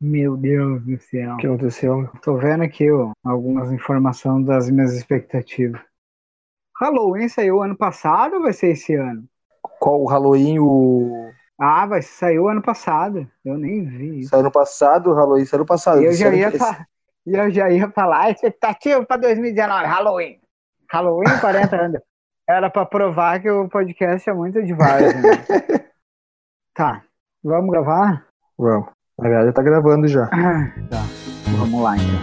Meu Deus do céu. O que aconteceu? Tô vendo aqui ó, algumas informações das minhas expectativas. Halloween saiu ano passado ou vai ser esse ano? Qual o Halloween? O. Ah, vai saiu ano passado. Eu nem vi isso. Saiu ano passado, o Halloween saiu ano passado. Eu já ia, fa- eu já ia falar, expectativa para 2019, Halloween. Halloween 40 anos. Era para provar que o podcast é muito de várzea, né? Tá, vamos gravar? Vamos. Na verdade, tá gravando já. Ah, Tá, vamos lá então.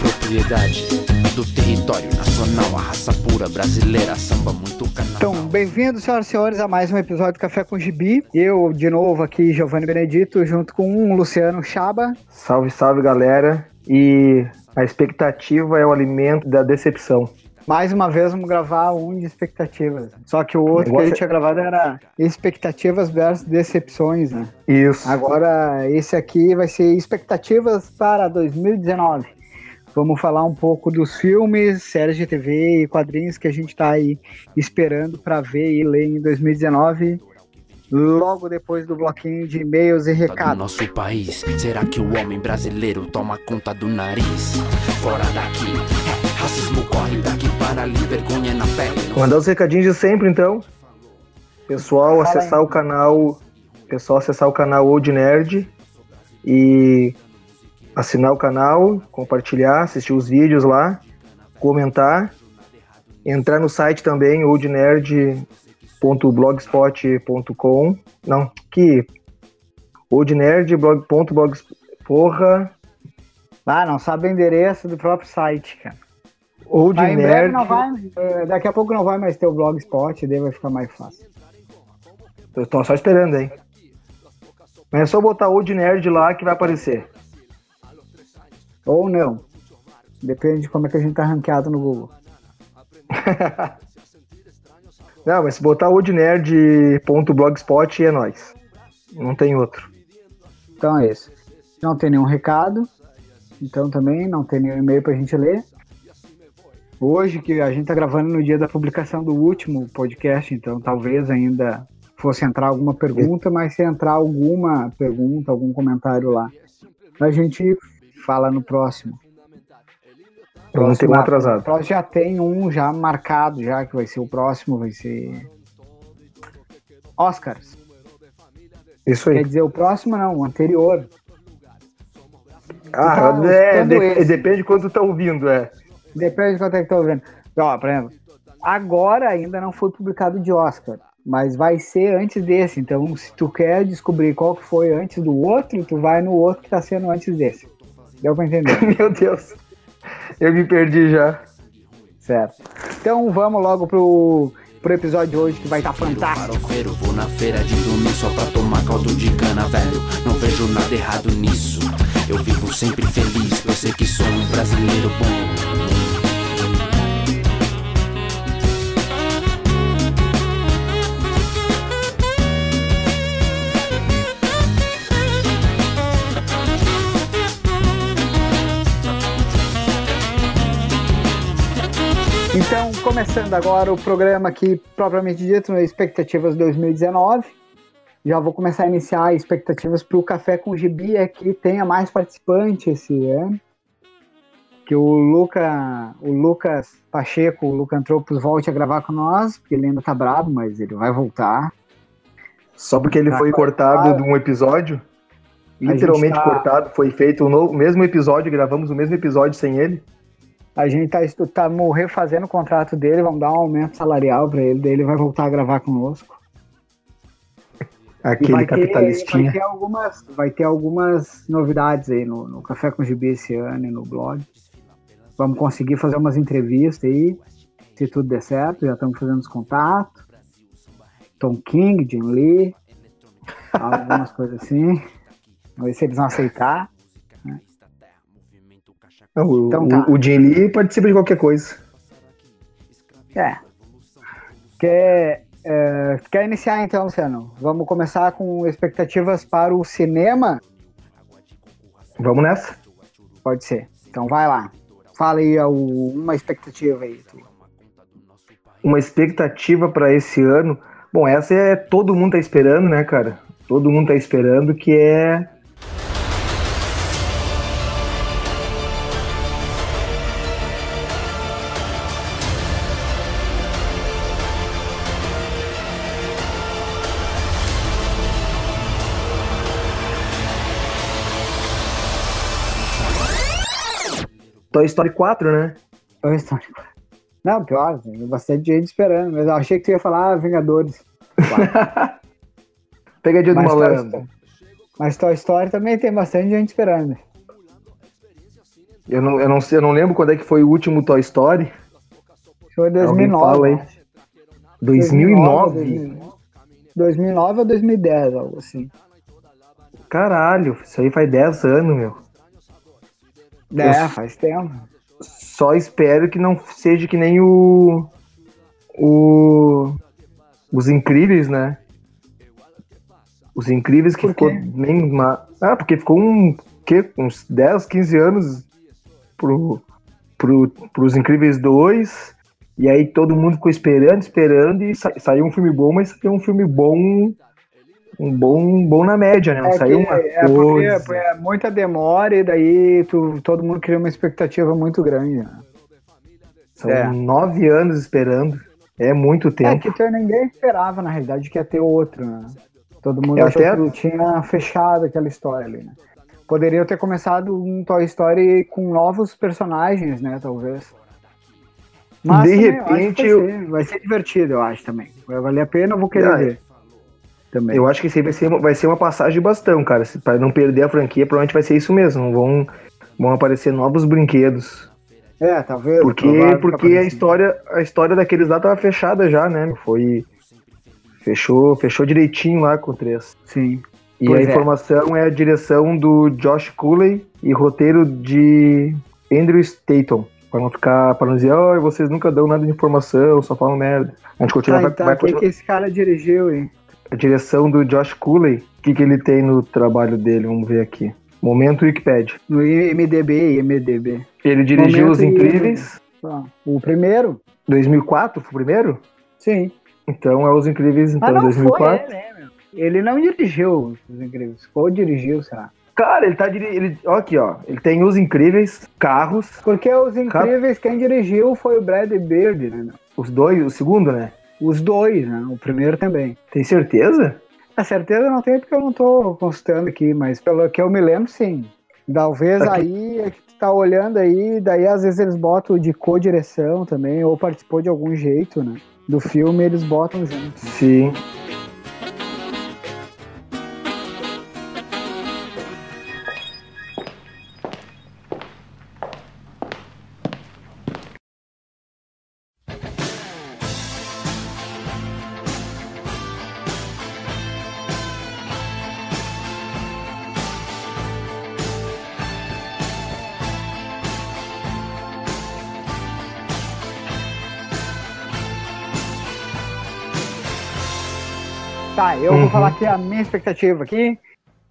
Propriedade do território nacional, a raça pura brasileira, samba muito carnaval. Então, bem-vindos, senhoras e senhores, a mais um episódio do Café com Gibi. Eu, de novo, aqui, Giovanni Benedito, junto com o Luciano Chaba. Salve, salve, galera. E a expectativa é o alimento da decepção. Mais uma vez, vamos gravar um de expectativas. Só que o outro que a gente tinha gravado era expectativas versus decepções, né? Isso. Agora, esse aqui vai ser expectativas para 2019. Vamos falar um pouco dos filmes, séries de TV e quadrinhos que a gente está aí esperando para ver e ler em 2019, logo depois do bloquinho de e-mails e do recados. nosso país. Será que o homem brasileiro toma conta do nariz? Fora daqui, é, racismo corre daqui para ali, vergonha na pele. Vou mandar os recadinhos de sempre, então. Pessoal, acessar o canal. Pessoal, acessar o canal Old Nerd e assinar o canal, compartilhar, assistir os vídeos lá, comentar, entrar no site também, oldnerd.blogspot.com. Não, que oldnerd.blog. Porra, Ah, não sabe o endereço do próprio site, cara. Mas Old em breve Nerd. não vai, eh, daqui a pouco não vai mais ter o blogspot, daí vai ficar mais fácil. Eu tô só esperando, hein? Mas é só botar Old Nerd lá que vai aparecer. Ou não. Depende de como é que a gente tá ranqueado no Google. Não, mas se botar oldnerd.blogspot é nóis. Não tem outro. Então é isso. Não tem nenhum recado. Então também não tem nenhum e-mail pra gente ler. Hoje, que a gente tá gravando no dia da publicação do último podcast, então talvez ainda fosse entrar alguma pergunta, mas se entrar alguma pergunta, algum comentário lá, a gente fala no próximo. Não tenho um Próximo- atrasado. próximo já tem um já marcado, já que vai ser o próximo, vai ser Oscars. Isso Quer aí. dizer, o próximo não, o anterior. Ah, tá é, de- depende de quando tu tá ouvindo, é. Depende de quanto é que tá ouvindo. Ó, por exemplo, agora ainda não foi publicado de Oscar, mas vai ser antes desse. Então, se tu quer descobrir qual que foi antes do outro, tu vai no outro que tá sendo antes desse. Deu pra entender, Meu Deus. Eu me perdi já. certo? Então, vamos logo pro, pro episódio de hoje que vai estar tá fantástico. vou na feira de domingo só pra tomar caldo de cana, velho. Não vejo nada errado nisso. Eu vivo sempre feliz, eu sei que sou um brasileiro bom. Então, começando agora o programa aqui, propriamente dito, no Expectativas 2019. Já vou começar a iniciar expectativas para o Café com Gibi, é que tenha mais participante esse ano. Que o, Luca, o Lucas Pacheco, o Luca Antropos, volte a gravar com nós, porque ele ainda tá bravo, mas ele vai voltar. Só porque ele Tá, foi cortado de um episódio. Literalmente tá- cortado, foi feito o o mesmo episódio, gravamos o mesmo episódio sem ele. A gente tá, tá morrer fazendo o contrato dele, vamos dar um aumento salarial para ele, daí ele vai voltar a gravar conosco. Aquele vai ter, capitalistinha. vai ter algumas, vai ter algumas novidades aí no, no Café com Gibi esse ano e no blog. Vamos conseguir fazer umas entrevistas aí, se tudo der certo. Já estamos fazendo os contatos. Tom King, Jim Lee, algumas coisas assim. Vamos ver se eles vão aceitar. Não, o, Então o- tá. o Jim Lee participa de qualquer coisa. É. Que É, quer iniciar então, Luciano? Vamos começar com expectativas para o cinema? Vamos nessa? Pode ser. Então vai lá. Fala aí uma expectativa aí. Tu. Uma expectativa para esse ano. Bom, essa é todo mundo tá esperando, né, cara? Todo mundo tá esperando que é Toy Story 4, né? Toy Story 4. Não, pior, tem bastante gente esperando, mas eu achei que tu ia falar Vingadores. Pegadinha do malandro. Mas Toy Story também tem bastante gente esperando. Eu não, eu, não sei, eu não lembro quando é que foi o último Toy Story. Foi 2009. Aí. 2009? 2009 ou 2010, algo assim. Caralho, isso aí faz 10 anos, meu. É, eu faz tempo. Só espero que não seja que nem o. O. Os Incríveis, né? Os Incríveis que ficou bem. Ah, porque ficou um. Que, uns 10, 15 anos pro, pro, pros Incríveis 2. E aí todo mundo ficou esperando, esperando, e sa saiu um filme bom, mas saiu um filme bom um bom, bom na média, né? Não é saiu uma é coisa. Porque é muita demora e daí tu, todo mundo cria uma expectativa muito grande. Né? São é. nove anos esperando. É muito tempo. É que ninguém esperava, na realidade, que ia ter outro, né? Todo mundo é achou até... que tinha fechado aquela história ali, né? Poderia ter começado um Toy Story com novos personagens, né? Talvez. Mas de repente. Vai ser, vai, ser, divertido, eu acho também. Vai valer a pena, eu vou querer ah, ver também. Eu acho que isso aí vai ser, vai ser uma passagem de bastão, cara. Para não perder a franquia, provavelmente vai ser isso mesmo. Vão, vão aparecer novos brinquedos. É, tá vendo? Porque, porque a história, a história daqueles lá tava fechada já, né? Foi. Fechou, fechou direitinho lá com o 3. Sim. E pois a é. informação é a direção do Josh Cooley e roteiro de Andrew Staton. Pra não ficar, pra não dizer, oh, vocês nunca dão nada de informação, só falam merda. A gente continua, ah, vai, então, vai continuar. que esse cara dirigiu, hein? A direção do Josh Cooley, o que, que ele tem no trabalho dele? Vamos ver aqui. Momento Wikipedia. No IMDB, IMDB. Ele dirigiu Momento Os Incríveis. Ah, o primeiro? 2004 foi o primeiro? Sim. Então é Os Incríveis, então, ah, não 2004. Foi, né, meu? Ele não dirigiu Os Incríveis. Ou dirigiu, será? Cara, ele tá dirigindo. Ó, aqui, ó. Ele tem Os Incríveis, Carros. Porque Os Incríveis, Car... quem dirigiu foi o Brad Bird, né? Os dois, o segundo, né? Os dois, né? O primeiro também. Tem certeza? A certeza não tenho porque eu não tô consultando aqui, mas pelo que eu me lembro, sim. Talvez aqui. aí é que tu tá olhando aí, daí às vezes eles botam de co-direção também, ou participou de algum jeito, né? Do filme eles botam junto. Sim. Vou falar aqui a minha expectativa aqui.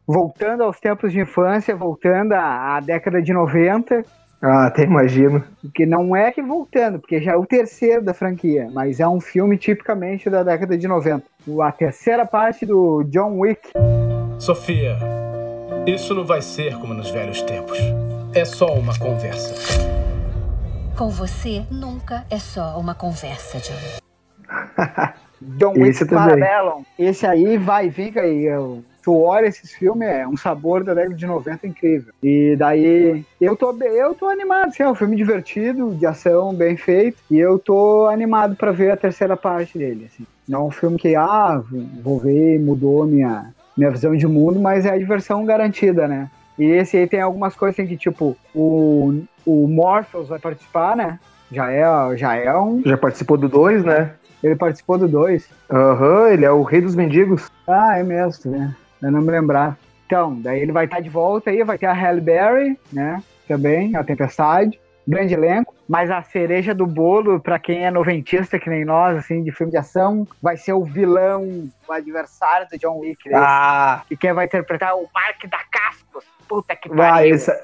Voltando aos tempos de infância, voltando à, à década de 90. Ah, até imagino. Que não é que voltando, porque já é o terceiro da franquia, mas é um filme tipicamente da década de 90. A terceira parte do John Wick. Sofia, isso não vai ser como nos velhos tempos. É só uma conversa. Com você, nunca é só uma conversa, John. John Wick Parabellum. Esse aí vai vir aí. Eu, tu olha esses filmes, é um sabor da década de 90 incrível. E daí, eu tô, eu tô animado, assim, é um filme divertido, de ação bem feito, e eu tô animado para ver a terceira parte dele, assim. Não é um filme que, ah, vou ver, mudou minha, minha visão de mundo, mas é a diversão garantida, né? E esse aí tem algumas coisas assim que, tipo, o, o Morpheus vai participar, né? Já é, já é um. Já participou do 2, né? Ele participou do 2. Aham, uhum, ele é o rei dos mendigos. Ah, é mesmo, né? Eu não me lembrar. Então, daí ele vai estar de volta aí, vai ter a Halle Berry, né? Também, a Tempestade. Grande elenco. Mas a cereja do bolo, pra quem é noventista, que nem nós, assim, de filme de ação, vai ser o vilão, o adversário do John Wick. né? Ah, E quem vai interpretar o Mark da Cascos. Puta que vai, pariu. essa...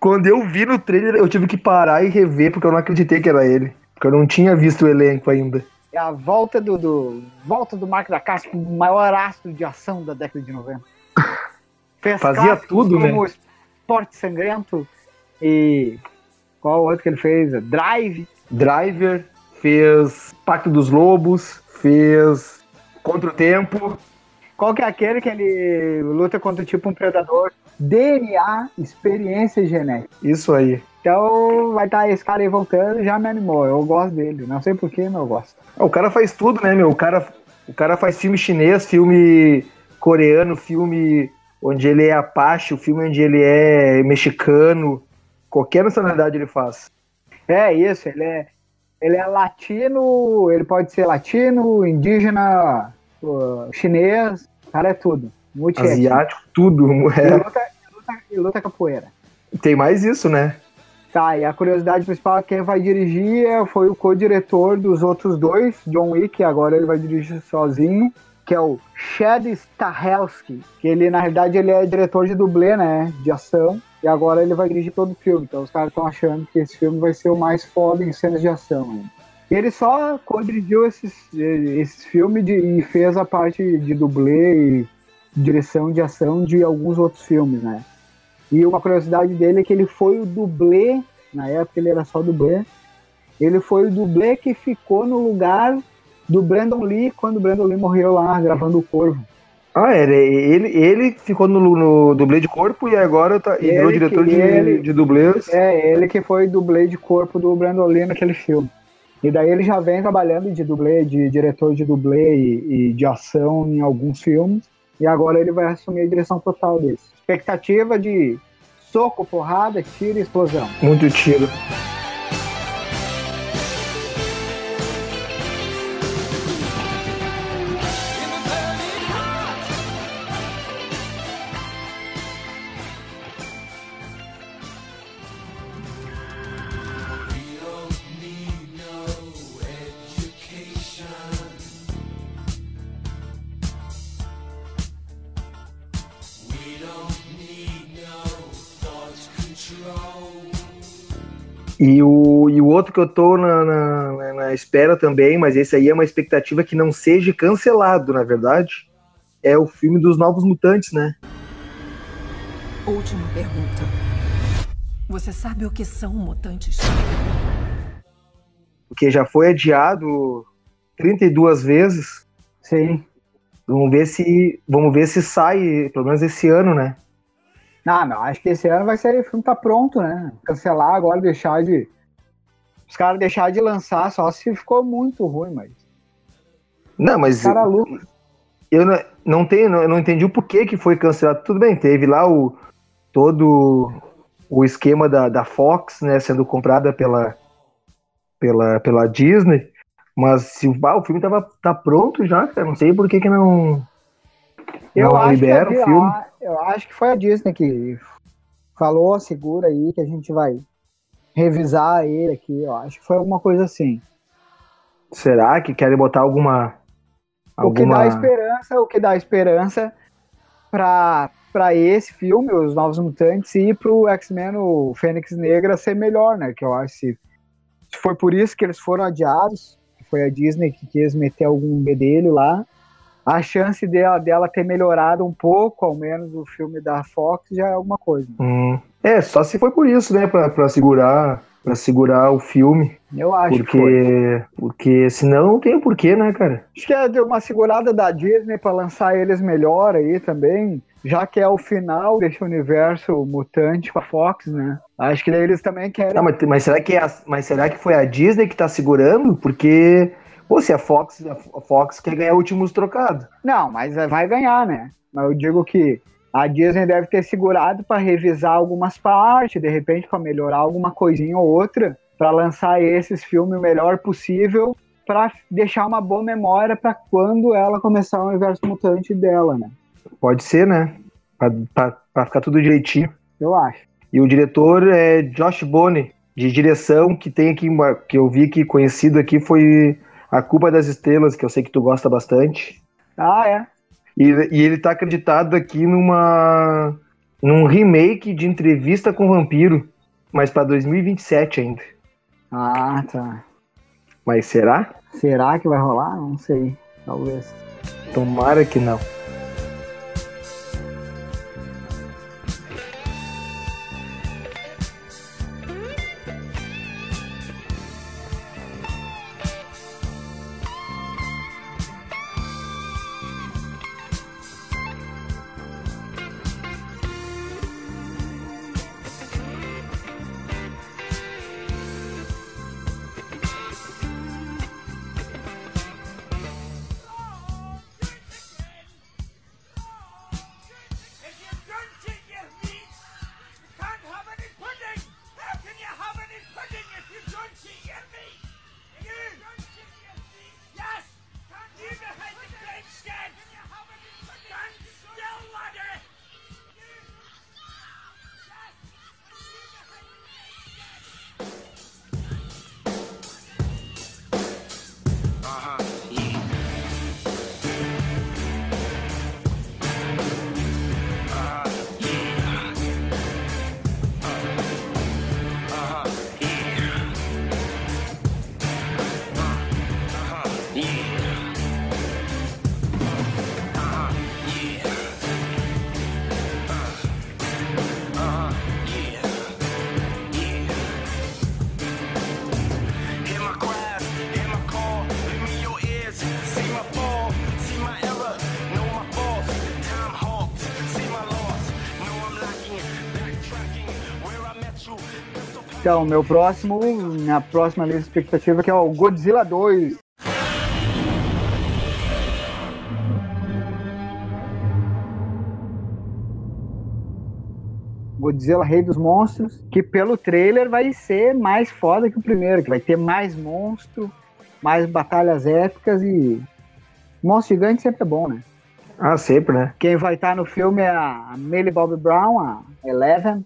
Quando eu vi no trailer, eu tive que parar e rever, porque eu não acreditei que era ele. Porque eu não tinha visto o elenco ainda. A volta do, do volta do Mark da Casco, o maior astro de ação da década de 90. Fez Fazia tudo, como Esporte Sangrento e qual outro que ele fez? Drive. Driver, fez Pacto dos Lobos, fez Contra o Tempo. Qual que é aquele que ele luta contra tipo um predador? DNA, experiência genética. Isso aí. Então vai estar esse cara aí voltando, já me animou. Eu gosto dele. Não sei porquê, mas eu gosto. Ah, O cara faz tudo, né, meu? O cara, o cara faz filme chinês, filme coreano, filme onde ele é apache, o filme onde ele é mexicano. Qualquer nacionalidade ele faz. É isso, ele é, ele é latino, ele pode ser latino, indígena, uh, chinês, o cara é tudo. Asiático, tudo. E É. luta, e luta, e luta capoeira. Tem mais isso, né? Tá, e a curiosidade principal é quem vai dirigir é- foi o co-diretor dos outros dois, John Wick, agora ele vai dirigir sozinho, que é o Chad Stahelski, que ele, na realidade, ele é diretor de dublê, né, de ação, e agora ele vai dirigir todo o filme, então os caras estão achando que esse filme vai ser o mais foda em cenas de ação. Né? Ele só co-dirigiu esses, esses filmes de- e fez a parte de dublê e direção de ação de alguns outros filmes, né. E uma curiosidade dele é que ele foi o dublê, na época ele era só dublê, ele foi o dublê que ficou no lugar do Brandon Lee quando o Brandon Lee morreu lá gravando o Corvo. Ah, era, ele, ele ficou no, no dublê de corpo e agora tá, e Ele virou diretor que- de, ele- de dublês. É, ele que foi dublê de corpo do Brandon Lee naquele filme. E daí ele já vem trabalhando de dublê, de diretor de dublê e, e de ação em alguns filmes. E agora ele vai assumir a direção total desse. Expectativa de soco, porrada, tiro e explosão. Muito tiro. E o, e o outro que eu tô na, na, na espera também, mas esse aí é uma expectativa que não seja cancelado, na verdade, é o filme dos Novos Mutantes, né? Última pergunta. Você sabe o que são mutantes? Porque já foi adiado 32 vezes. Sim. Vamos ver se vamos ver se sai, pelo menos esse ano, né? Não, não, acho que esse ano vai ser, o filme tá pronto, né? Cancelar agora, deixar de. Os caras deixar de lançar só se ficou muito ruim, mas. Não, mas Cara lucro. eu não, não tenho, não, eu não entendi o porquê que foi cancelado. Tudo bem, teve lá o todo o esquema da, da Fox, né, sendo comprada pela pela, pela Disney, mas se ah, o filme tava tá pronto já, cara, não sei por que que não Eu não libera o filme. Eu acho que foi a Disney que falou, segura aí, que a gente vai revisar ele aqui. Eu acho que foi alguma coisa assim. Será que querem botar alguma O que dá alguma esperança, o que dá esperança pra, pra esse filme, Os Novos Mutantes, e pro X-Men, o Fênix Negra, ser melhor, né? Que eu acho que se, se foi por isso que eles foram adiados, foi a Disney que quis meter algum bedelho lá, a chance dela, dela ter melhorado um pouco, ao menos o filme da Fox, já é alguma coisa. Hum. É, só se foi por isso, né, Pra pra segurar para segurar o filme, Eu acho que foi. porque porque senão não tem porquê, né, cara? Acho que é de uma segurada da Disney para lançar eles melhor aí também, já que é o final desse universo mutante com a Fox, né? Acho que daí eles também querem. Ah, mas, mas será que é a- mas será que foi a Disney que tá segurando? Porque pô, se a Fox a Fox quer ganhar últimos trocados. Não, mas é, vai ganhar, né? Mas eu digo que a Disney deve ter segurado para revisar algumas partes, de repente para melhorar alguma coisinha ou outra, para lançar esses filmes o melhor possível, para deixar uma boa memória para quando ela começar o universo mutante dela, né? Pode ser, né? Pra ficar tudo direitinho. Eu acho. E o diretor é Josh Bonney. de direção que tem aqui, que eu vi que conhecido aqui foi A Culpa das Estrelas, que eu sei que tu gosta bastante. Ah, é. E, e ele tá acreditado aqui numa num remake de Entrevista com o Vampiro, mas pra 2027 ainda. Ah, tá. Mas será? Será que vai rolar? Não sei. Talvez. Tomara que não. Então, meu próximo, minha próxima lista de expectativa que é o Godzilla 2. Godzilla Rei dos Monstros, que pelo trailer vai ser mais foda que o primeiro, que vai ter mais monstro, mais batalhas épicas e monstro gigante sempre é bom, né? Ah, sempre, né? Quem vai estar no filme é a Millie Bobby Brown, a Eleven,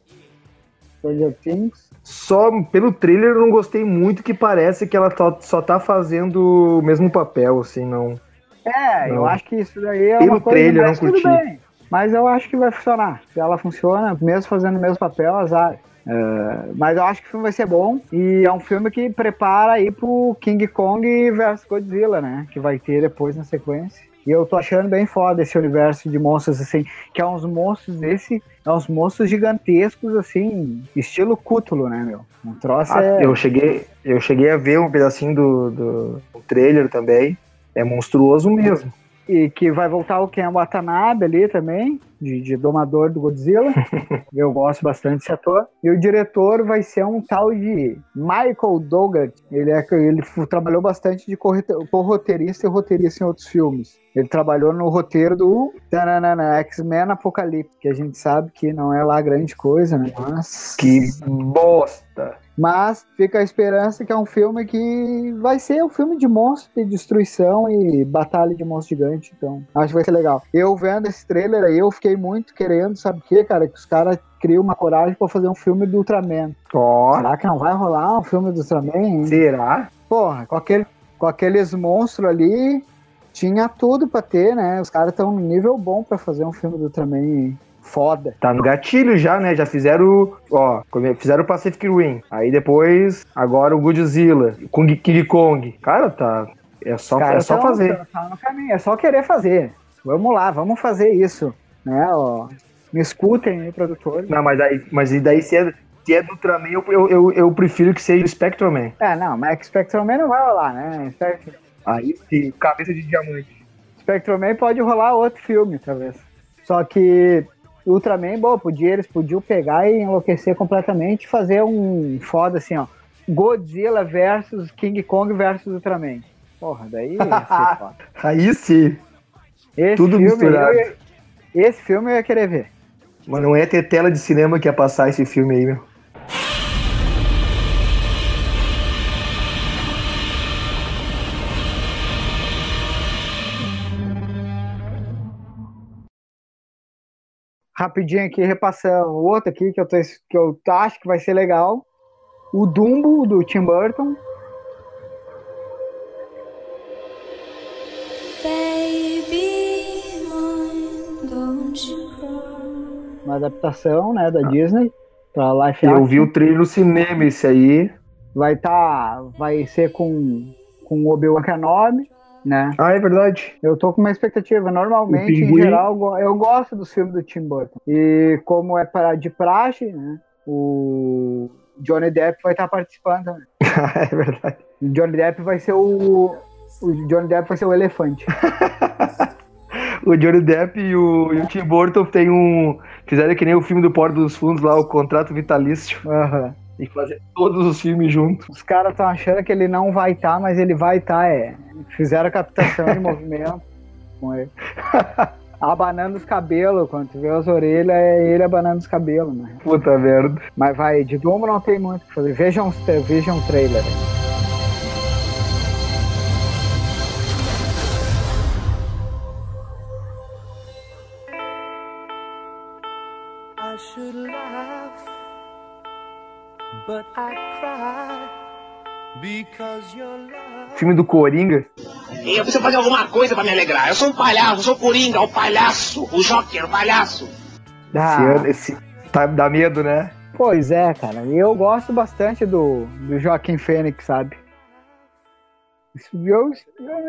Stranger Things. Só pelo trailer eu não gostei muito que parece que ela só, só tá fazendo o mesmo papel, assim, não. É, eu Não. acho que isso daí é Pelo uma coisa, trailer, não curti. bem. Mas eu acho que vai funcionar. Se ela funciona, mesmo fazendo o mesmo papel, azar. É, mas eu acho que o filme vai ser bom e é um filme que prepara aí pro King Kong versus Godzilla, né? Que vai ter depois na sequência. E eu tô achando bem foda esse universo de monstros, assim, que é uns monstros desse, é uns monstros gigantescos, assim, estilo Cútulo, né, meu? Um troço Ah, é... eu, cheguei, eu cheguei a ver um pedacinho do, do, do trailer também. É monstruoso mesmo. E que vai voltar o Ken Watanabe ali também, de, de domador do Godzilla. Eu gosto bastante desse ator. E o diretor vai ser um tal de Michael Douglas. Ele, é, ele trabalhou bastante de co-roteirista e roteirista em outros filmes. Ele trabalhou no roteiro do X-Men Apocalipse, que a gente sabe que não é lá grande coisa, né? Mas, Que bosta. Mas fica a esperança que é um filme que vai ser um filme de monstro, de destruição e batalha de monstro gigante. Então, acho que vai ser legal. Eu vendo esse trailer aí, eu fiquei muito querendo, sabe o que, cara? Que os caras criam uma coragem pra fazer um filme do Ultraman. Ó, Será que não vai rolar um filme do Ultraman? hein? será? Porra, com, aquele, com aqueles monstros ali, tinha tudo pra ter, né? Os caras estão num nível bom pra fazer um filme do Ultraman foda. Tá no gatilho já, né? Já fizeram, ó, fizeram o Pacific Rim. Aí depois, agora o Godzilla, Kong, King Kong. Cara, tá. É só, Os é só tão- fazer. tão- tão no caminho, é só querer fazer. Vamos lá, vamos fazer isso. Né, ó. Me escutem aí, produtores. Não, mas aí, mas e daí se é, se é do Ultraman, eu, eu, eu, eu prefiro que seja o Spectrum Man. É, não, mas Spectrum Man não vai rolar, né? Spectrum, Aí sim, cabeça de diamante. Spectrum Man pode rolar outro filme, talvez. Só que Ultraman, bom, podia, eles podiam pegar e enlouquecer completamente e fazer um foda assim, ó. Godzilla versus King Kong versus Ultraman. Porra, daí ia ser foda. Aí sim. Esse Tudo filme misturado. ia- esse filme eu ia querer ver. Mas não é ter tela de cinema que ia passar esse filme aí, meu. Rapidinho aqui, repassando o outro aqui que eu, tô, que eu acho que vai ser legal. o Dumbo, do Tim Burton. Uma adaptação, né, da Disney pra live Eu action. vi o trailer no cinema, esse aí. Vai tá, vai ser com com o Obi-Wan Kenobi, né? Ah, é verdade. Eu tô com uma expectativa. Normalmente, em geral, eu go- eu gosto dos filmes do Tim Burton. E como é para de praxe, né? O Johnny Depp vai estar participando também. é verdade. O Johnny Depp vai ser o. O Johnny Depp vai ser o elefante. O Johnny Depp e o, e o Tim Burton tem um. Fizeram que nem o filme do Porto dos Fundos lá, o contrato vitalício. Aham. E fazer todos os filmes juntos. Os caras estão achando que ele não vai estar, mas ele vai estar, é. Fizeram a captação de movimento com ele. Abanando os cabelos, quando tu vê as orelhas, é ele abanando os cabelos, né? Puta merda. Mas vai, de Dumbo não tem muito o que fazer. Vejam, vejam o trailer. But I cry because your love. Filme do Coringa. Eu preciso fazer alguma coisa pra me alegrar. Eu sou um palhaço, eu sou o Coringa, o palhaço, o Joker, o palhaço. Esse Ah, ano, esse. Tá, dá medo, né? pois é, cara. Eu gosto bastante do, do Joaquim Fênix, sabe? Eu,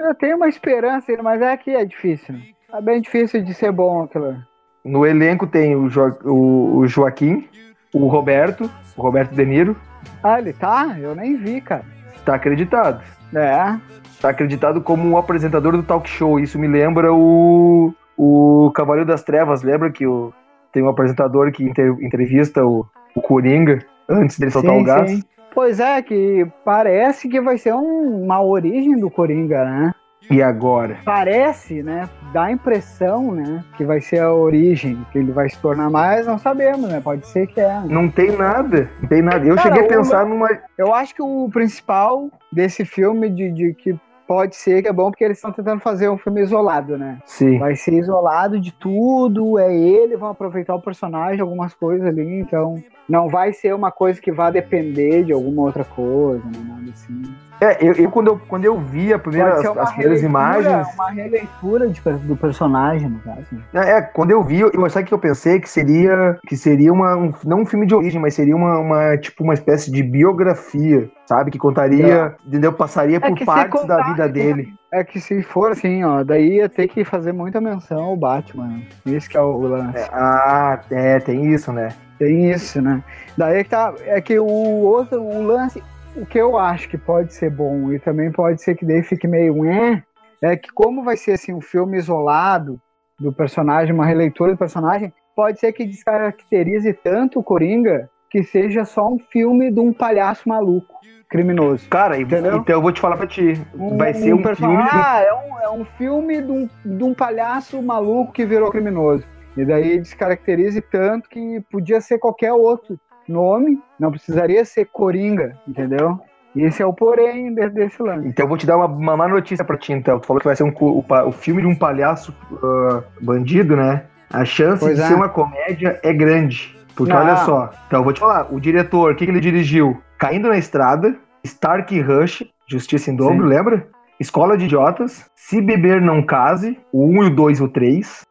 eu tenho uma esperança, mas é que é difícil. É bem difícil de ser bom aquilo. No elenco tem o, jo, o, o Joaquim, o Roberto, o Roberto De Niro. Ah, ele tá? Eu nem vi, cara. Tá acreditado. É. Tá acreditado como um apresentador do talk show. Isso me lembra o, o Cavaleiro das Trevas. Lembra que o, tem um apresentador que inter- entrevista o, o Coringa antes dele soltar o gás? Pois é, que parece que vai ser um- uma origem do Coringa, né? E agora? Parece, né? Dá a impressão, né? Que vai ser a origem, que ele vai se tornar mais, não sabemos, né? Pode ser que é. né? Não tem nada. Não tem nada. Eu Cara, cheguei a o- pensar numa. Eu acho que o principal desse filme, de, de que pode ser que é bom, porque eles estão tentando fazer um filme isolado, né? Sim. Vai ser isolado de tudo, é ele, vão aproveitar o personagem, algumas coisas ali, então não vai ser uma coisa que vá depender de alguma outra coisa, né? Nada assim. É, eu, eu quando, eu, quando eu vi a primeira, as, as primeiras imagens. Uma releitura de do personagem, no caso. É, é, quando eu vi, eu, sabe que eu pensei que seria que seria uma um- não um filme de origem, mas seria uma, uma tipo uma espécie de biografia, sabe, que contaria, entendeu? Passaria por É se partes da contar- vida dele. É que se for assim, ó, daí ia ter que fazer muita menção ao Batman. Isso que é o lance. É, ah, é, tem isso, né? Tem isso, né? Daí que tá. É que o outro, o lance, o que eu acho que pode ser bom e também pode ser que daí fique meio é, é que como vai ser assim um filme isolado do personagem, uma releitura do personagem, pode ser que descaracterize tanto o Coringa que seja só um filme de um palhaço maluco, criminoso. Cara, Entendeu? então eu vou te falar pra ti. vai ser um perso- filme. Ah, é um, é um filme de um, de um palhaço maluco que virou criminoso. E daí descaracterize tanto que podia ser qualquer outro nome, não precisaria ser Coringa, entendeu? E esse é o porém de- desse lance. Então eu vou te dar uma, uma má notícia pra ti, então. Tu falou que vai ser um, o, o filme de um palhaço ah, bandido, né? A chance Pois de é. ser uma comédia é grande. Porque Ah. olha só. Então eu vou te falar. O diretor, o que, que ele dirigiu? Caindo na Estrada, Stark Rush, Justiça em Dobro, Sim. lembra? Escola de Idiotas, Se Beber Não Case, o 1, o 2 e o 3.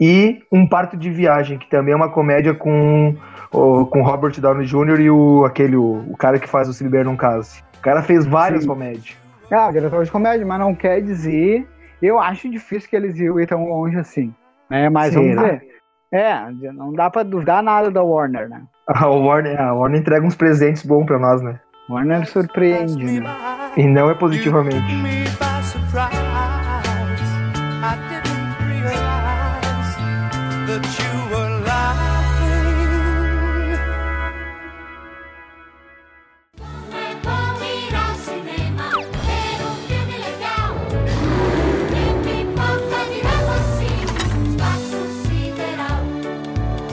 E Um Parto de Viagem, que também é uma comédia com, o- com Robert Downey Jr. e o, aquele, o, o cara que faz o Se Beber Não Case. O cara fez várias Sim. comédias. Ah, diretor de comédia, mas não quer dizer. Eu acho difícil que eles iam ir tão longe assim. Né? Mas vamos ver. É, não dá pra duvidar nada da Warner, né? A Warner, a Warner entrega uns presentes bons pra nós, né? Warner surpreende, né? E não é positivamente.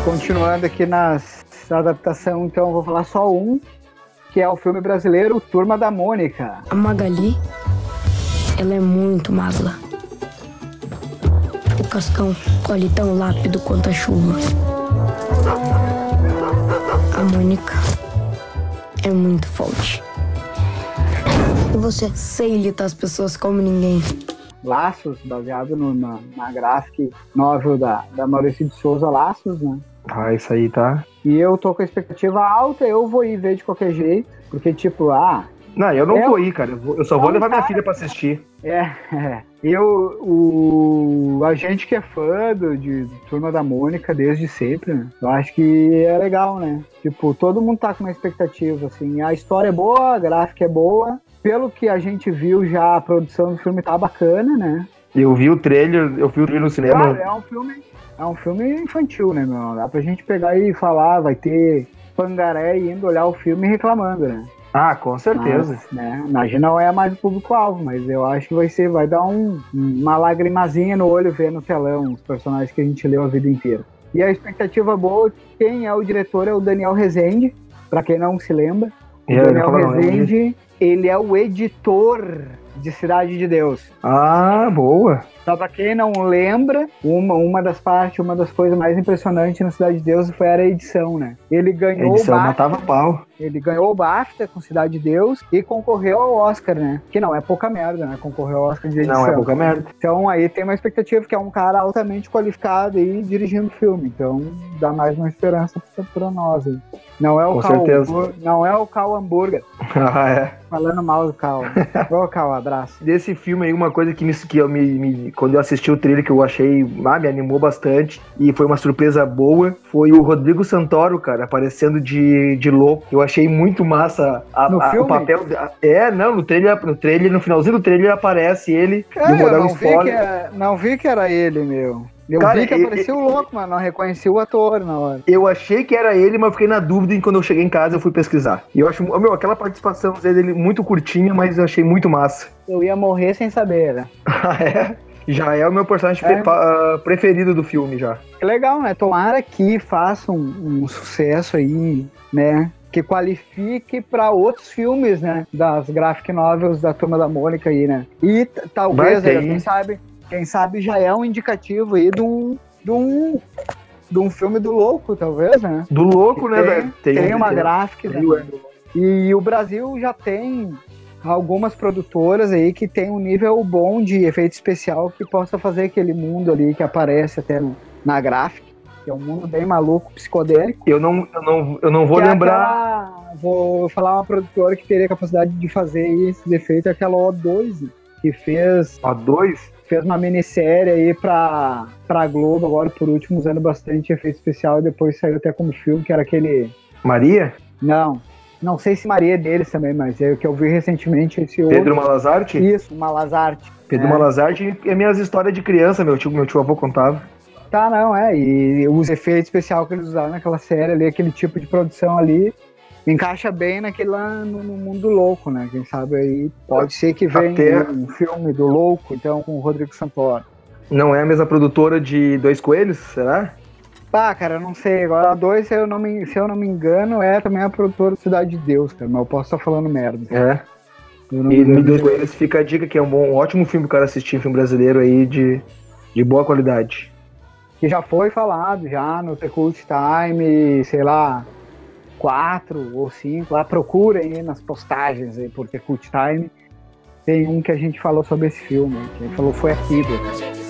Continuando aqui nas adaptação, então eu vou falar só um, que é o filme brasileiro Turma da Mônica. A Magali, ela é muito magla. O Cascão colhe tão lápido quanto a chuva. A Mônica, é muito forte. E você? Sei litar as pessoas como ninguém. Laços, baseado no- na, na graphic novel da, da Maurício de Souza Laços, né? Ah, isso aí tá. E eu tô com a expectativa alta, eu vou ir ver de qualquer jeito, porque tipo, ah, Não, eu não É, vou ir, cara. Eu, só vou Não, levar minha cara. filha pra assistir. É, é. Eu, o, a gente que é fã do, de Turma da Mônica desde sempre, né? Eu acho que é legal, né? Tipo, todo mundo tá com uma expectativa, assim. A história é boa, a gráfica é boa. Pelo que a gente viu já, a produção do filme tá bacana, né? Eu vi o trailer, eu vi o trailer no cinema. Claro, é um filme, é um filme infantil, né, meu? Dá pra gente pegar e falar, vai ter pangaré indo olhar o filme e reclamando, né? Ah, com certeza. Mas, né, imagina não é mais o público-alvo, mas eu acho que vai ser, vai dar um, uma lagrimazinha no olho ver no telão os personagens que a gente leu a vida inteira. E a expectativa boa, quem é o diretor é o Daniel Rezende, pra quem não se lembra. O É, Daniel lembro Rezende, ele é o editor de Cidade de Deus. Ah, boa. Só pra quem não lembra, uma, uma das partes, uma das coisas mais impressionantes na Cidade de Deus foi era a edição, né? Ele A ganhou edição o BAFTA, matava pau. ele ganhou o BAFTA com Cidade de Deus e concorreu ao Oscar, né? Que não é pouca merda, né? Concorreu ao Oscar de edição. Não, é pouca merda. Então aí tem uma expectativa que é um cara altamente qualificado aí dirigindo o filme. Então dá mais uma esperança pra, pra nós aí. Não é o Com Cal, certeza. Não é o Cal Hambúrguer. Ah, é. Falando mal do Cal. Ô, Cal, abraço. Desse filme aí, uma coisa que, me, que eu me, me- Quando eu assisti o trailer, que eu achei. Ah, me animou bastante. E foi uma surpresa boa. Foi o Rodrigo Santoro, cara, aparecendo de, de louco. Eu achei muito massa a- No a- filme? o papel. da- É, não, no trailer, no trailer, no finalzinho do trailer aparece ele. É, eu um não vi, que era, não vi que era ele, meu. Eu Cara, vi que apareceu o louco, mas não reconheci o ator na hora. Eu achei que era ele, mas fiquei na dúvida e quando eu cheguei em casa eu fui pesquisar. E eu acho, meu, aquela participação dele muito curtinha, mas eu achei muito massa. Eu ia morrer sem saber, né? Ah, é? Já é o meu personagem É. pa- preferido do filme, já. Que legal, né? Tomara que faça um, um sucesso aí, né? Que qualifique para outros filmes, né? Das graphic novels da Turma da Mônica aí, né? E talvez, aí, quem sabe, quem sabe já é um indicativo aí de um, de um, de um filme do louco, talvez, né? Do louco, né, Tem- velho? Tem, uma tem- gráfica, né? E o Brasil já tem algumas produtoras aí que tem um nível bom de efeito especial que possa fazer aquele mundo ali que aparece até na gráfica, que é um mundo bem maluco, psicodélico. Eu não, eu não, eu não vou Que é lembrar. aquela- vou falar uma produtora que teria capacidade de fazer esses efeitos, é aquela O2, né, que fez O2? Fez uma minissérie aí pra, pra Globo agora por último, usando bastante efeito especial e depois saiu até como filme, que era aquele Maria? não. Não sei se Maria é deles também, mas é o que eu vi recentemente esse Pedro outro. Malazarte? Isso, Malazarte. Pedro É. Malazarte é minhas histórias de criança, meu tio, meu tio avô contava. Tá, não, é. E os efeitos especiais que eles usaram naquela série ali, aquele tipo de produção ali, encaixa bem naquele lá no, no mundo louco, né? Quem sabe aí pode ser que venha Até- um filme do louco, então, com o Rodrigo Santoro. Não é a mesma produtora de Dois Coelhos, será? Ah, cara, eu não sei. Agora a 2, se eu não me, se eu não me engano, é também a produtora Cidade de Deus, cara. Mas eu posso estar falando merda. É. Me E no Dois Coelhos fica a dica que é um, bom, um ótimo filme pro cara assistir, um filme brasileiro aí de, de boa qualidade. que já foi falado já no The Cult Time, sei lá, 4 ou 5, lá procurem aí nas postagens aí por The Cult Time. Tem um que a gente falou sobre esse filme, que a gente falou foi aqui, né? Quatro.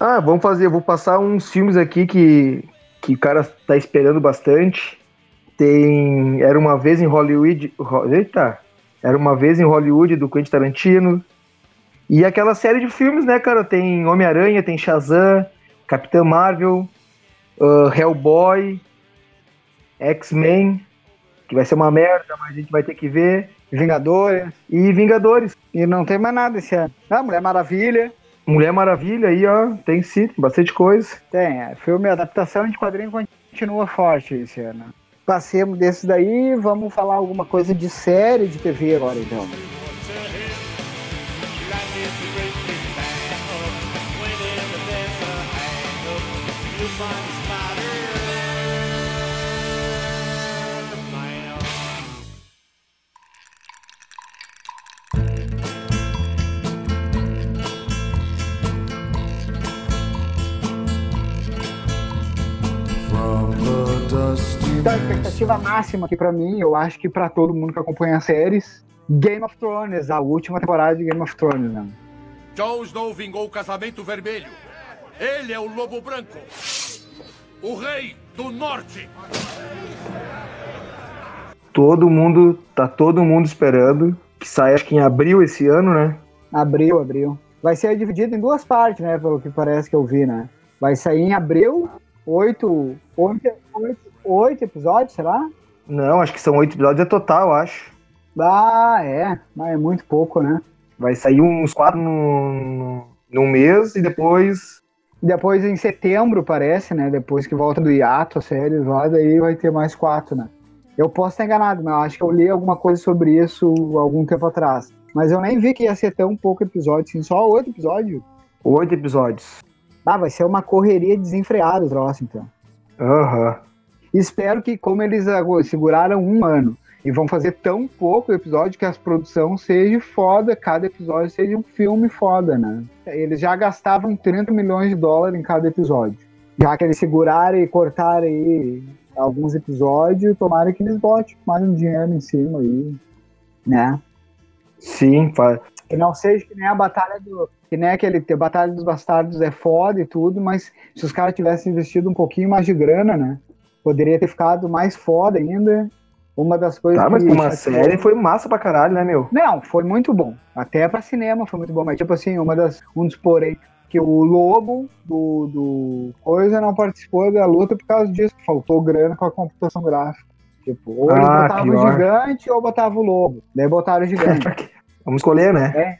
Ah, vamos fazer, vou passar uns filmes aqui que, que o cara tá esperando bastante. Tem Era uma vez em Hollywood. Ho- Eita! Era uma vez em Hollywood do Quentin Tarantino. E aquela série de filmes, né, cara? Tem Homem-Aranha, tem Shazam, Capitã Marvel, ah, Hellboy, X-Men, que vai ser uma merda, mas a gente vai ter que ver. Vingadores. E Vingadores. E não tem mais nada esse ano. Ah, Mulher Maravilha. Mulher Maravilha aí, ó. Tem sim, bastante coisa. Tem, é, filme adaptação de quadrinho continua forte esse ano. Passemos desses daí, vamos falar alguma coisa de série de TV agora então. Então, a expectativa máxima aqui pra mim, eu acho que pra todo mundo que acompanha as séries, Game of Thrones, a última temporada de Game of Thrones, né? Jon Snow vingou o casamento vermelho. Ele é o lobo branco. O rei do norte. Todo mundo, tá todo mundo esperando que saia acho que em abril esse ano, né? Abril, abril. Vai ser dividido em duas partes, né? Pelo que parece que eu vi, né? Vai sair em abril, oito, oito, oito, oito episódios, será? Não, acho que são oito episódios é total, acho. Ah, é. Mas é muito pouco, né? Vai sair uns quatro no, no, num mês e depois. Depois em setembro, parece, né? Depois que volta do hiato, a série lá, daí vai ter mais quatro, né? Eu posso estar enganado, mas eu acho que eu li alguma coisa sobre isso algum tempo atrás. Mas eu nem vi que ia ser tão pouco episódio, assim, só oito episódios. Oito episódios. Ah, vai ser uma correria desenfreada o troço, então. Aham. Espero que, como eles seguraram um ano e vão fazer tão pouco episódio, que a produção seja foda, cada episódio seja um filme foda, né? Eles já gastavam 30 milhões de dólares em cada episódio. Já que eles seguraram e cortaram aí alguns episódios, tomara que eles botem mais um dinheiro em cima aí, né? Sim, Que não seja que nem a batalha do. Que nem aquele. A Batalha dos Bastardos é foda e tudo, mas se os caras tivessem investido um pouquinho mais de grana, né? Poderia ter ficado mais foda ainda. Uma das coisas Tá, mas que. uma série foi massa pra caralho, né, meu? Não, foi muito bom. Até pra cinema foi muito bom. Mas, tipo assim, uma das, um dos porém que o Lobo do, do Coisa não participou da luta por causa disso. Faltou grana com a computação gráfica. Tipo, ou eles Ah, botavam o gigante ou botavam o lobo. Daí botaram o gigante. Vamos escolher, né? É.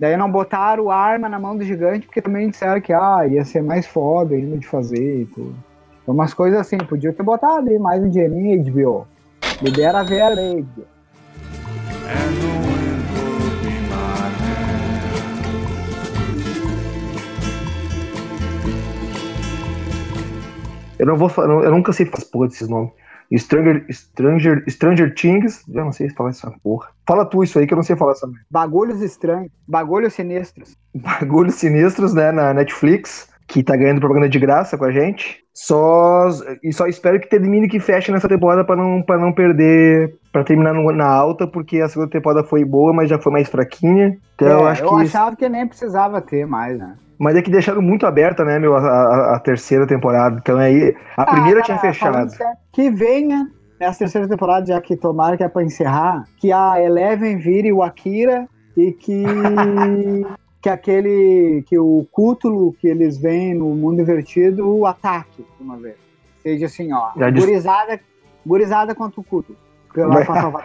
Daí não botaram arma na mão do gigante, porque também disseram que ah, ia ser mais foda ainda de fazer e tudo. Então, umas coisas assim, podia ter botado aí mais um dinheirinho HBO. Libera a Vera aí. Eu não vou falar, eu nunca sei essa porra desses nomes. Stranger, Stranger, Stranger Things, eu não sei falar essa porra. Fala tu isso aí que eu não sei falar essa merda. Bagulhos estranhos, bagulhos sinistros. Bagulhos sinistros, né, na Netflix, que tá ganhando propaganda de graça com a gente. Só e só espero que termine que feche nessa temporada pra não para não perder, Pra terminar no- na alta, porque a segunda temporada foi boa, mas já foi mais fraquinha. Então eu É, acho eu que achava que nem precisava ter mais, né? mas é que deixaram muito aberta, né, meu, a, a- a terceira temporada. Então aí a primeira Ah, tinha falando fechado. Que venha nessa terceira temporada, já que tomara que é pra encerrar, que a Eleven vire o Akira e que. que aquele. que o cútulo que eles veem no mundo invertido o ataque de uma vez. Seja assim, ó. Já disse- Gurizada, gurizada contra o cútulo. Pela.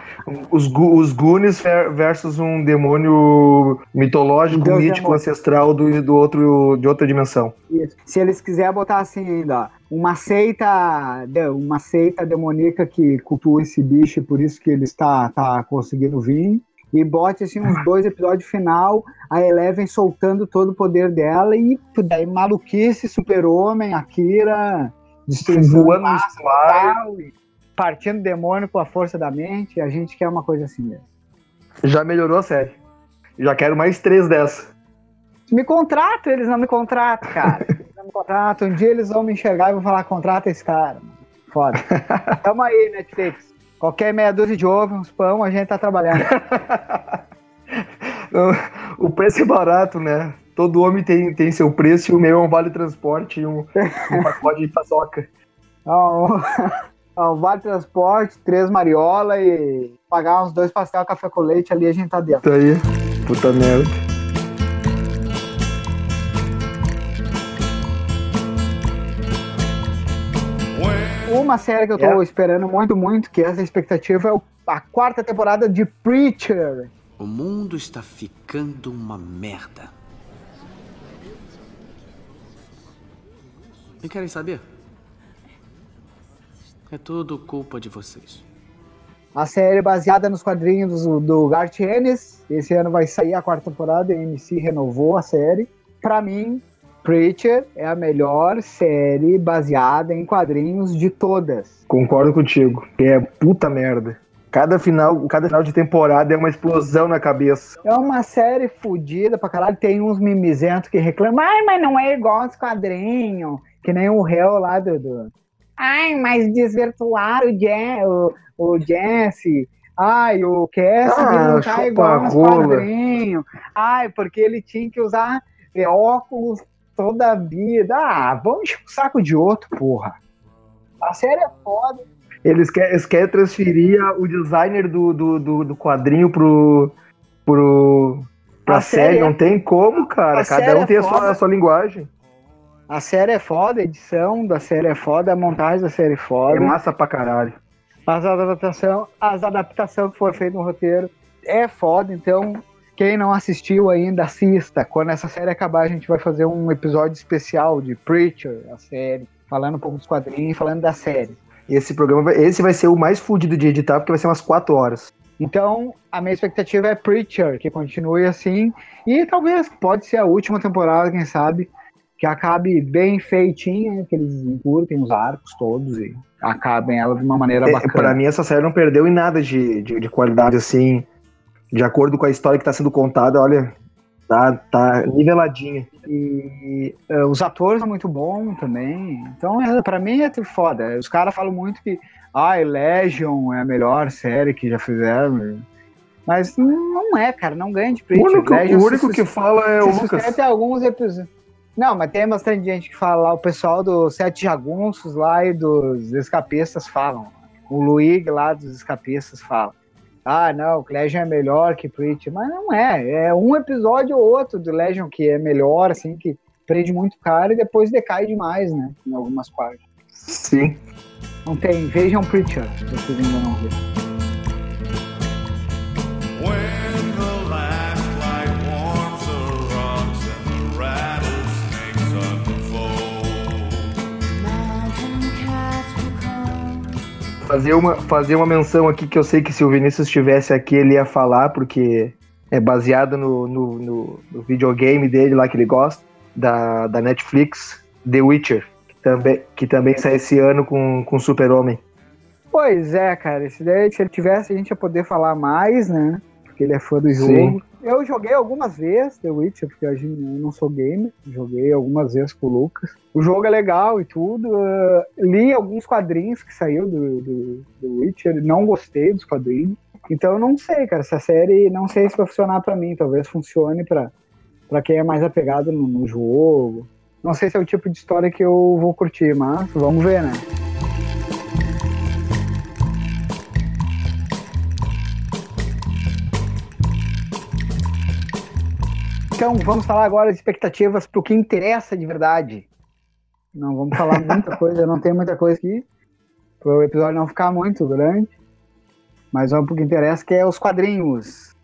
Os, os Goonies ver- versus um demônio mitológico, Deus mítico, demônio. ancestral do, do outro, de outra dimensão. Isso. Se eles quiserem botar assim ainda, ó, uma seita, uma seita demoníaca que cultua esse bicho, e por isso que ele está tá conseguindo vir. E bote assim uns dois episódios final, a Eleven soltando todo o poder dela e daí maluquice, super-homem, Akira, destruição Voando espaço. e partindo demônio com a força da mente. A gente quer uma coisa assim mesmo. Já melhorou a série. Já quero mais três dessa. Me contratam, eles não me contratam, cara. Eles não me contratam. Um dia eles vão me enxergar e vão falar, contrata esse cara. Foda. Tamo aí, Netflix. Qualquer meia dúzia de ovo, uns pão, a gente tá trabalhando. O preço é barato, né? Todo homem tem, tem seu preço e o meu é um vale transporte e um, um pacote de paçoca. Um, ó, um vale transporte, três mariola e pagar uns dois pastel café com leite ali, a gente tá dentro. Tá aí. Puta merda. Uma série que eu tô Yeah. esperando muito, muito, que essa expectativa é a quarta temporada de Preacher. O mundo está ficando uma merda. E querem saber? É tudo culpa de vocês. A série baseada nos quadrinhos do, do Garth Ennis. Esse ano vai sair a quarta temporada, a AMC renovou a série. Pra mim, Preacher é a melhor série baseada em quadrinhos de todas. Concordo contigo. É puta merda. Cada final, cada final de temporada é uma explosão na cabeça. É uma série fodida pra caralho. Tem uns mimizentos que reclamam, ai, mas não é igual aos quadrinhos. Que nem o réu lá do, do, Ai, mas desvirtuar o, Je o, o Jesse. Ai, o Cassidy Ah, não tá igual rola. quadrinhos. Ai, porque ele tinha que usar é, óculos toda a vida. Ah, vamos encher o saco de outro, porra. A série é foda. Eles querem, eles querem transferir o designer do, do, do, do quadrinho pro, pro, pra A série. série é- Não tem como, cara. a Cada um é tem a sua, a sua linguagem. A série é foda, a edição da série é foda, a montagem da série é foda. É massa pra caralho. As adaptações, as adaptações que foram feitas no roteiro é foda, então quem não assistiu ainda, assista. Quando essa série acabar, a gente vai fazer um episódio especial de Preacher, a série, falando um pouco dos quadrinhos e falando da série. Esse programa esse vai ser o mais fudido de editar, porque vai ser umas 4 horas. Então, a minha expectativa é Preacher, que continue assim, e talvez pode ser a última temporada, quem sabe, que acabe bem feitinha, que eles encurtem os arcos todos e acabem ela de uma maneira É, bacana. pra mim, essa série não perdeu em nada de, de, de qualidade, assim. De acordo com a história que tá sendo contada, olha, tá, tá niveladinha. E eh, os atores são muito bons também. Então, é, pra mim é tudo foda. Os caras falam muito que ah, Legion é a melhor série que já fizeram. Mas não é, cara, não ganha de O Preacher. único, Legion o único que fala é o Lucas. sustenta em alguns episódios. Não, mas tem bastante gente que fala lá, o pessoal dos Sete Jagunços lá e dos Escapistas falam. O Luigi lá dos Escapistas fala. Ah, não, o Legion é melhor que Preacher. Mas não é. É um episódio ou outro do Legion que é melhor, assim, que prende muito cara e depois decai demais, né? Em algumas partes. Sim. Não tem. Vejam Preacher, se vocês ainda não viram. Fazer uma, fazer uma menção aqui que eu sei que se o Vinícius estivesse aqui ele ia falar, porque é baseado no, no, no- no videogame dele lá que ele gosta, da, da Netflix, The Witcher, que também, que também sai esse ano com, com Super-Homem. Pois é, cara. Se ele tivesse, a gente ia poder falar mais, né? Porque ele é fã do jogo. Sim. Eu joguei algumas vezes The Witcher, porque eu não sou gamer. Joguei algumas vezes com o Lucas. O jogo é legal e tudo. eh, li alguns quadrinhos que saiu do, do, do Witcher. Não gostei dos quadrinhos. Então eu não sei, cara. Essa série não sei se vai funcionar pra mim. Talvez funcione pra, pra quem é mais apegado no, no jogo. Não sei se é o tipo de história que eu vou curtir, mas vamos ver, né? Então, vamos falar agora de expectativas para o que interessa de verdade. Não vamos falar muita coisa, não tem muita coisa aqui, para o episódio não ficar muito grande. Mas vamos para o que interessa, que é os quadrinhos.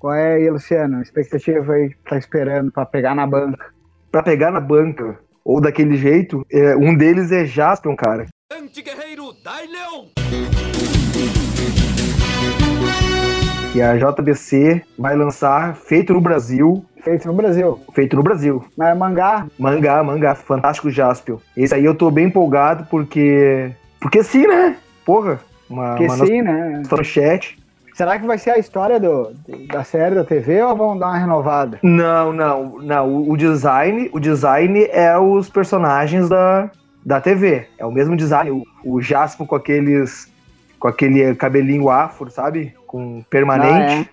Qual é aí, Luciano? A expectativa aí que tá esperando para pegar na banca? Pra pegar na banca, ou daquele jeito, é, um deles é Jaspion, cara. Anti-guerreiro, dai leão! Que a JBC vai lançar feito no Brasil. Feito no Brasil. Feito no Brasil. Mas é mangá? Mangá, mangá. Fantástico Jaspion. Esse aí eu tô bem empolgado porque. Porque sim, né? Porra. Uma, Porque uma sim, né? Fanchete. Será que vai ser a história do, da série da TV ou vão dar uma renovada? Não, não, não. O, o design, o design é os personagens da, da TV. É o mesmo design. O, o Jasper com aqueles, com aquele cabelinho afro, sabe? Com permanente.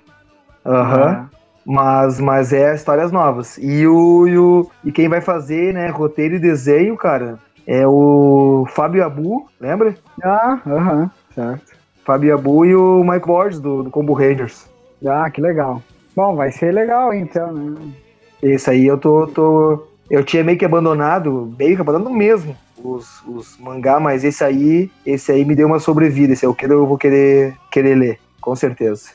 Aham. Mas, mas é histórias novas. E o, e o e quem vai fazer, né, roteiro e desenho, cara, é o Fábio Abu, lembra? Ah, aham, certo. Fábio Abu e o Mike Borges do, do Combo Rangers. Ah, que legal. Bom, vai ser legal então, né? Esse aí eu tô, tô. Eu tinha meio que abandonado, meio que abandonado mesmo, os, os mangá, mas esse aí, esse aí me deu uma sobrevida. Esse é o que eu vou querer, querer ler, com certeza.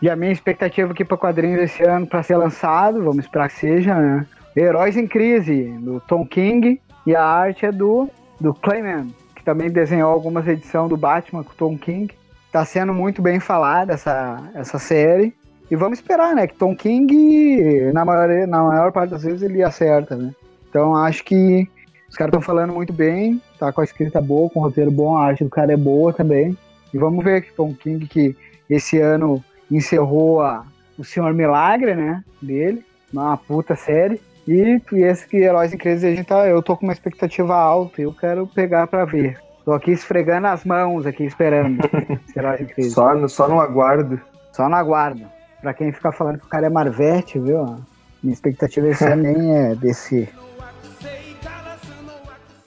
E a minha expectativa aqui para quadrinhos esse ano para ser lançado, vamos esperar que seja, né? Heróis em Crise, do Tom King, e a arte é do, do Clayman, que também desenhou algumas edições do Batman com o Tom King. Tá sendo muito bem falada essa, essa série. E vamos esperar, né? Que Tom King, na maior, na maior parte das vezes, ele acerta, né? Então acho que os caras estão falando muito bem, tá com a escrita boa, com o roteiro bom, a arte do cara é boa também. E vamos ver que Tom King, que esse ano encerrou a, o Senhor Milagre, né? Dele, uma puta série. E, e esse que Heróis em Crise, a gente tá, eu tô com uma expectativa alta, eu quero pegar pra ver. Tô aqui esfregando as mãos aqui, esperando. Será que fez? Só, no- só no aguardo. Só no aguardo. Pra quem fica falando que o cara é Marvete, viu? Minha expectativa esse ano nem é desse.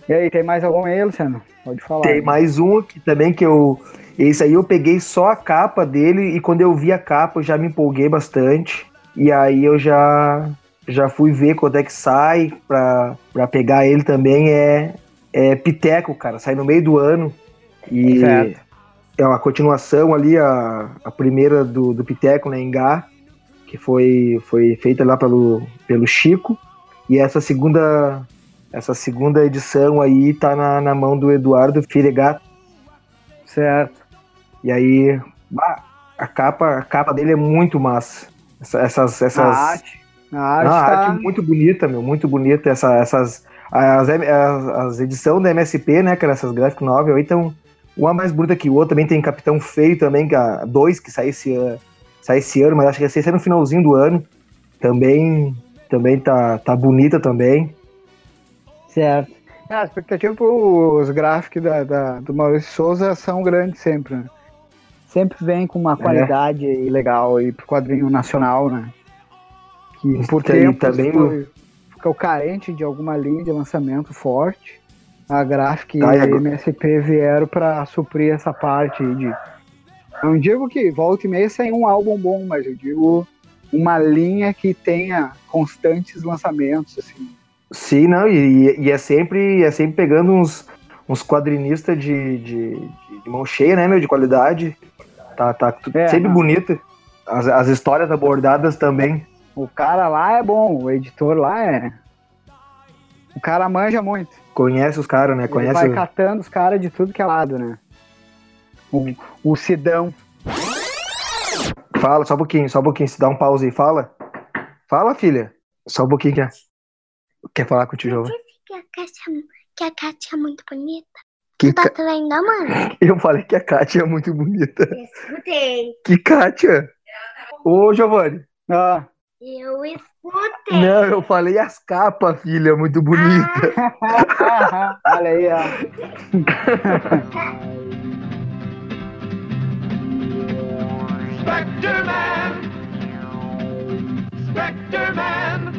E aí, tem mais algum aí, Luciano? Pode falar. Tem mais um aqui também que eu. Esse aí eu peguei só a capa dele e quando eu vi a capa eu já me empolguei bastante. E aí eu já já fui ver quando é que sai pra, pra pegar ele também. É, é Piteco, cara. Sai no meio do ano. E Certo. é uma continuação ali, a, a primeira do, do Piteco, né, Engá, que foi, foi feita lá pelo, pelo Chico. E essa segunda essa segunda edição aí tá na, na mão do Eduardo Firegato. Certo. E aí, a capa, a capa dele é muito massa. Essa- essas, essas, A arte. A Não, arte, a tá- arte é muito bonita, meu, muito bonita. Essa, essas, as, as, as edições da MSP, né, cara, essas graphic novel aí estão uma mais bonita que o outro. Também tem Capitão Feio também, que a dois que sai esse, ano- sai esse ano, mas acho que vai ser no finalzinho do ano. Também, também tá, tá bonita também. Certo. É, a expectativa pros gráficos da, da- do Maurício Souza são grandes sempre, né? Sempre vem com É. uma qualidade aí legal aí pro quadrinho nacional, né? Que por Isso tempo também foi, ficou carente de alguma linha de lançamento forte. A Graphic Tá, e e a MSP vieram para suprir essa parte aí de. Não digo que volta e meia sai um álbum bom, mas eu digo uma linha que tenha constantes lançamentos, assim. Sim, não, e, e é sempre é sempre pegando uns, uns quadrinistas de- de mão cheia, né, meu, de qualidade. Tá, tá É, sempre não. bonita. As, as histórias abordadas também. O cara lá é bom, o editor lá é. O cara manja muito. Conhece os caras, né? Ele Conhece. vai o- catando os caras de tudo que é lado, né? O, o Sidão. Fala, só um pouquinho, só um pouquinho. Se dá um pause aí, fala. Fala, filha. Só um pouquinho. Quer, quer falar com o tio Giovanni? Que a Kátia, que a Kátia é muito bonita. Que Tu tá ca- traindo a mãe? Eu falei que a Kátia é muito bonita. Escutei. Que Kátia? Ô, Giovanni. Ah. Eu escutei. Não, eu falei as capas, filha, muito bonita. Olha aí, ó. Spectre Man! Spectre Man!